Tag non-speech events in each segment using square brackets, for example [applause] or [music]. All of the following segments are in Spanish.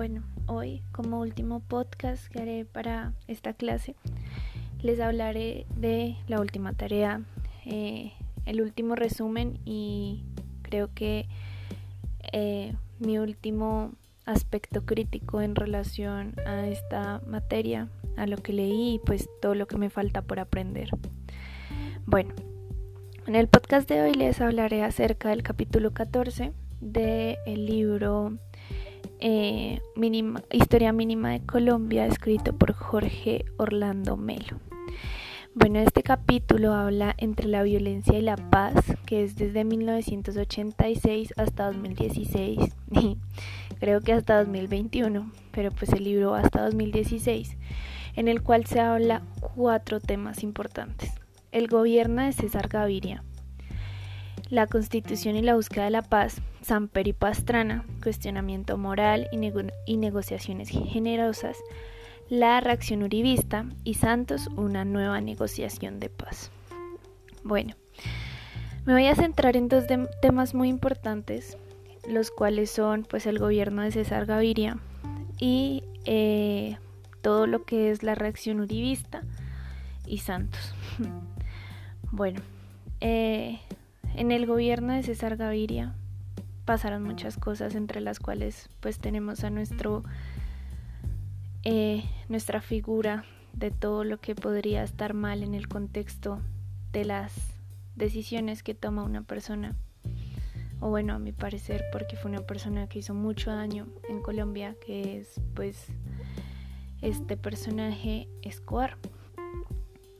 Bueno, hoy como último podcast que haré para esta clase, les hablaré de la última tarea, eh, el último resumen y creo que eh, mi último aspecto crítico en relación a esta materia, a lo que leí y pues todo lo que me falta por aprender. Bueno, en el podcast de hoy les hablaré acerca del capítulo 14 del libro eh, Historia Mínima de Colombia, escrito por Jorge Orlando Melo. Bueno, este capítulo habla entre la violencia y la paz, que es desde 1986 hasta 2016, y creo que hasta 2021, pero pues el libro hasta 2016, en el cual se habla cuatro temas importantes. El gobierno de César Gaviria, la Constitución y la búsqueda de la paz, Samper y Pastrana, cuestionamiento moral y, negociaciones generosas, la reacción uribista y Santos, una nueva negociación de paz. Bueno, me voy a centrar en dos temas muy importantes, los cuales son pues el gobierno de César Gaviria y eh, todo lo que es la reacción uribista y Santos. [laughs] bueno, eh, en el gobierno de César Gaviria pasaron muchas cosas entre las cuales pues tenemos a nuestro eh, nuestra figura de todo lo que podría estar mal en el contexto de las decisiones que toma una persona. O bueno a mi parecer porque fue una persona que hizo mucho daño en Colombia que es pues este personaje Escobar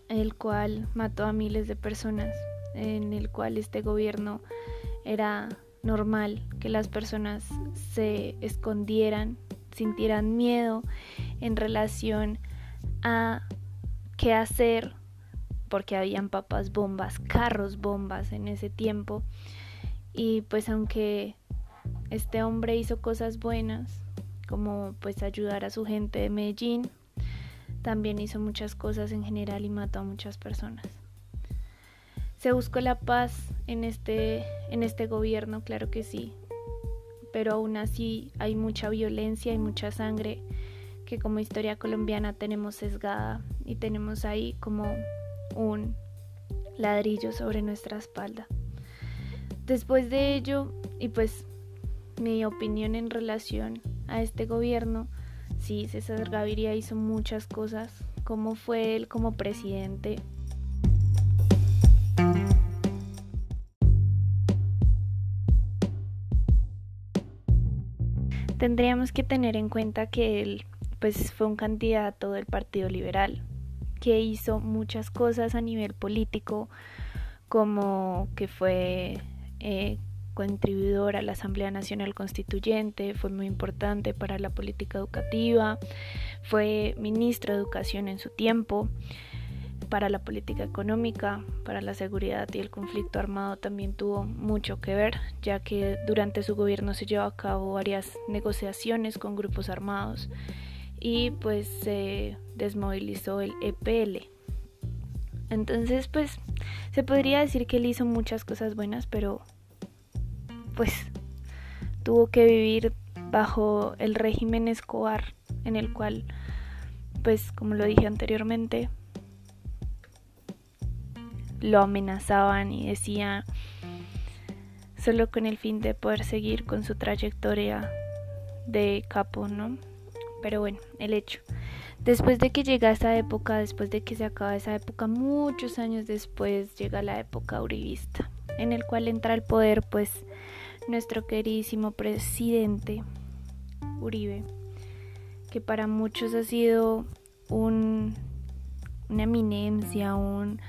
el cual mató a miles de personas en el cual este gobierno era normal que las personas se escondieran, sintieran miedo en relación a qué hacer, porque habían papas bombas, carros bombas en ese tiempo. Y pues aunque este hombre hizo cosas buenas, como pues ayudar a su gente de Medellín, también hizo muchas cosas en general y mató a muchas personas. ¿Se buscó la paz en este, en este gobierno? Claro que sí, pero aún así hay mucha violencia y mucha sangre que como historia colombiana tenemos sesgada y tenemos ahí como un ladrillo sobre nuestra espalda. Después de ello, y pues mi opinión en relación a este gobierno, sí, César Gaviria hizo muchas cosas, como fue él como presidente, tendríamos que tener en cuenta que él pues fue un candidato del Partido Liberal que hizo muchas cosas a nivel político como que fue eh, contribuidor a la Asamblea Nacional Constituyente, fue muy importante para la política educativa, fue ministro de Educación en su tiempo, para la política económica, para la seguridad y el conflicto armado también tuvo mucho que ver, ya que durante su gobierno se llevó a cabo varias negociaciones con grupos armados y pues se desmovilizó el EPL. Entonces pues se podría decir que él hizo muchas cosas buenas, pero pues tuvo que vivir bajo el régimen Escobar en el cual pues como lo dije anteriormente lo amenazaban y decía solo con el fin de poder seguir con su trayectoria de capo, ¿no? Pero bueno, el hecho. Después de que llega esa época, después de que se acaba esa época, muchos años después llega la época uribista, en el cual entra al poder pues nuestro queridísimo presidente Uribe, que para muchos ha sido un, una eminencia, un,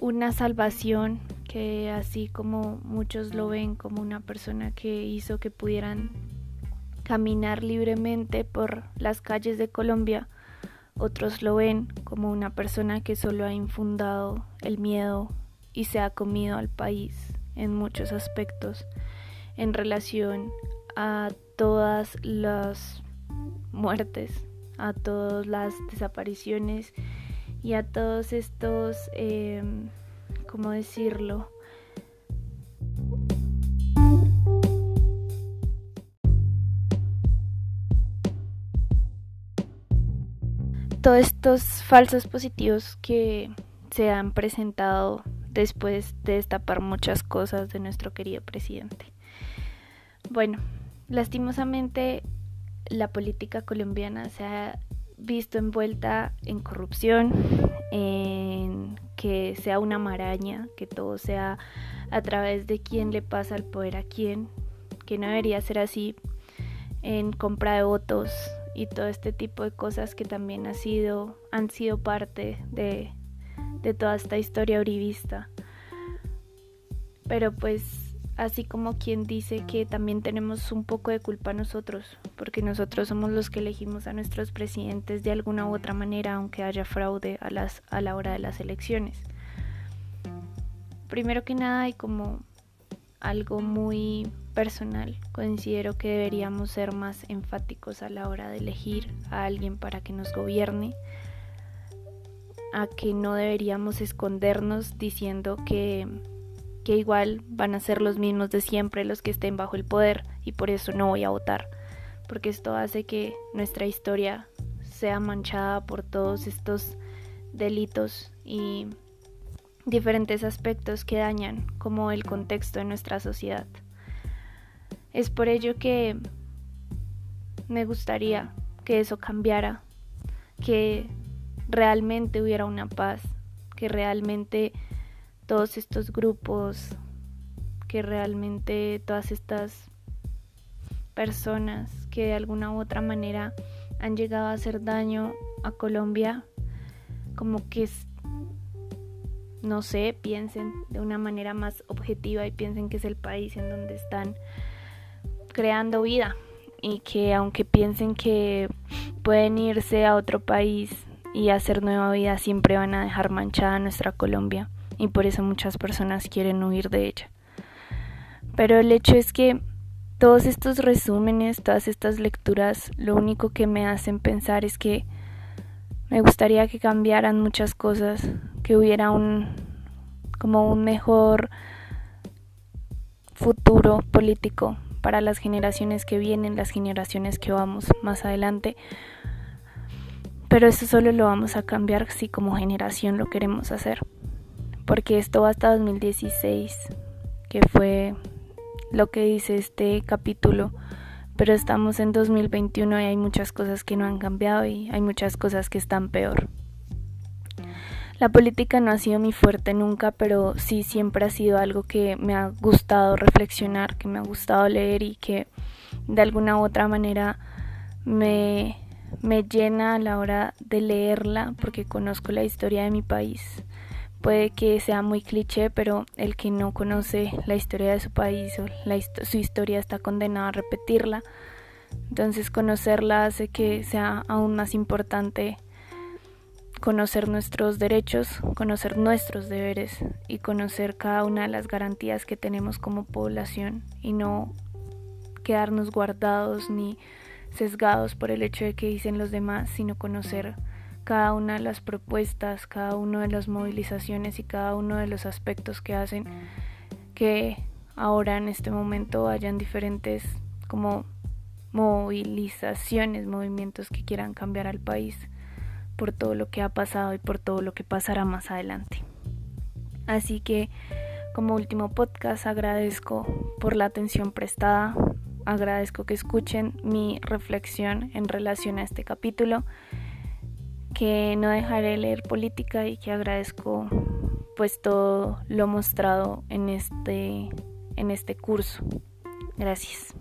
una salvación que así como muchos lo ven como una persona que hizo que pudieran caminar libremente por las calles de Colombia, otros lo ven como una persona que solo ha infundado el miedo y se ha comido al país en muchos aspectos en relación a todas las muertes, a todas las desapariciones y a todos estos, em, ¿cómo decirlo? Todos estos falsos positivos que se han presentado después de destapar muchas cosas de nuestro querido presidente. Bueno, lastimosamente la política colombiana se ha visto envuelta en corrupción, en que sea una maraña, que todo sea a través de quién le pasa el poder a quién, que no debería ser así, en compra de votos y todo este tipo de cosas que también ha sido, han sido parte de, de toda esta historia uribista. Pero pues así como quien dice que también tenemos un poco de culpa nosotros, porque nosotros somos los que elegimos a nuestros presidentes de alguna u otra manera, aunque haya fraude a, las, a la hora de las elecciones. Primero que nada, y como algo muy personal, considero que deberíamos ser más enfáticos a la hora de elegir a alguien para que nos gobierne, a que no deberíamos escondernos diciendo que que igual van a ser los mismos de siempre los que estén bajo el poder y por eso no voy a votar, porque esto hace que nuestra historia sea manchada por todos estos delitos y diferentes aspectos que dañan como el contexto de nuestra sociedad. Es por ello que me gustaría que eso cambiara, que realmente hubiera una paz, que realmente todos estos grupos, que realmente todas estas personas que de alguna u otra manera han llegado a hacer daño a Colombia, como que no sé, piensen de una manera más objetiva y piensen que es el país en donde están creando vida y que aunque piensen que pueden irse a otro país y hacer nueva vida, siempre van a dejar manchada nuestra Colombia y por eso muchas personas quieren huir de ella. Pero el hecho es que todos estos resúmenes, todas estas lecturas, lo único que me hacen pensar es que me gustaría que cambiaran muchas cosas, que hubiera un como un mejor futuro político para las generaciones que vienen, las generaciones que vamos más adelante. Pero eso solo lo vamos a cambiar si como generación lo queremos hacer porque esto va hasta 2016, que fue lo que dice este capítulo, pero estamos en 2021 y hay muchas cosas que no han cambiado y hay muchas cosas que están peor. La política no ha sido mi fuerte nunca, pero sí siempre ha sido algo que me ha gustado reflexionar, que me ha gustado leer y que de alguna u otra manera me, me llena a la hora de leerla porque conozco la historia de mi país Puede que sea muy cliché, pero el que no conoce la historia de su país o su historia está condenado a repetirla. Entonces conocerla hace que sea aún más importante conocer nuestros derechos, conocer nuestros deberes y conocer cada una de las garantías que tenemos como población y no quedarnos guardados ni sesgados por el hecho de que dicen los demás, sino conocer cada una de las propuestas, cada una de las movilizaciones y cada uno de los aspectos que hacen que ahora en este momento hayan diferentes como movilizaciones, movimientos que quieran cambiar al país por todo lo que ha pasado y por todo lo que pasará más adelante. Así que como último podcast agradezco por la atención prestada, agradezco que escuchen mi reflexión en relación a este capítulo que no dejaré leer política y que agradezco pues todo lo mostrado en este en este curso. Gracias.